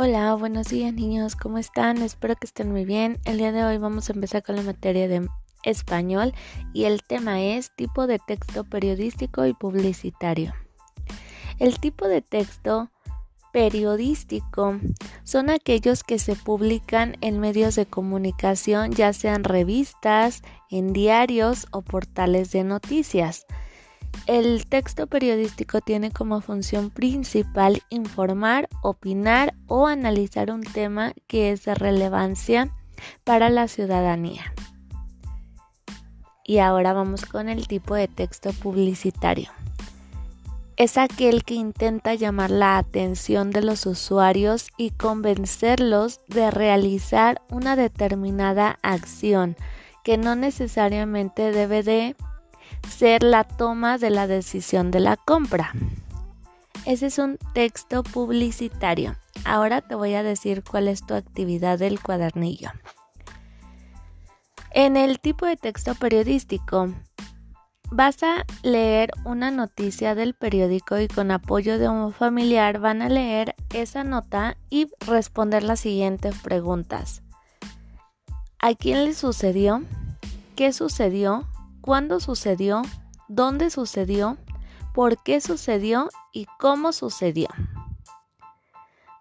Hola, buenos días niños, ¿cómo están? Espero que estén muy bien. El día de hoy vamos a empezar con la materia de español y el tema es tipo de texto periodístico y publicitario. El tipo de texto periodístico son aquellos que se publican en medios de comunicación, ya sean revistas, en diarios o portales de noticias. El texto periodístico tiene como función principal informar, opinar o analizar un tema que es de relevancia para la ciudadanía. Y ahora vamos con el tipo de texto publicitario. Es aquel que intenta llamar la atención de los usuarios y convencerlos de realizar una determinada acción que no necesariamente debe de ser la toma de la decisión de la compra. Ese es un texto publicitario. Ahora te voy a decir cuál es tu actividad del cuadernillo. En el tipo de texto periodístico, vas a leer una noticia del periódico y con apoyo de un familiar van a leer esa nota y responder las siguientes preguntas. ¿A quién le sucedió? ¿Qué sucedió? Cuándo sucedió, dónde sucedió, por qué sucedió y cómo sucedió.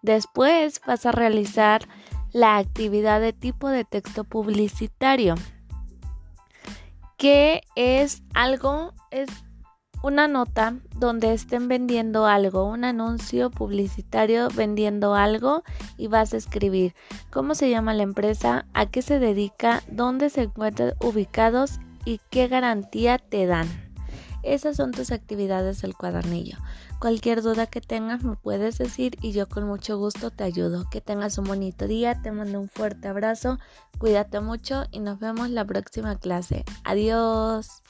Después vas a realizar la actividad de tipo de texto publicitario, que es algo, es una nota donde estén vendiendo algo, un anuncio publicitario vendiendo algo y vas a escribir cómo se llama la empresa, a qué se dedica, dónde se encuentran ubicados y qué garantía te dan. Esas son tus actividades del cuadernillo. Cualquier duda que tengas me puedes decir y yo con mucho gusto te ayudo. Que tengas un bonito día, te mando un fuerte abrazo, cuídate mucho y nos vemos la próxima clase. Adiós.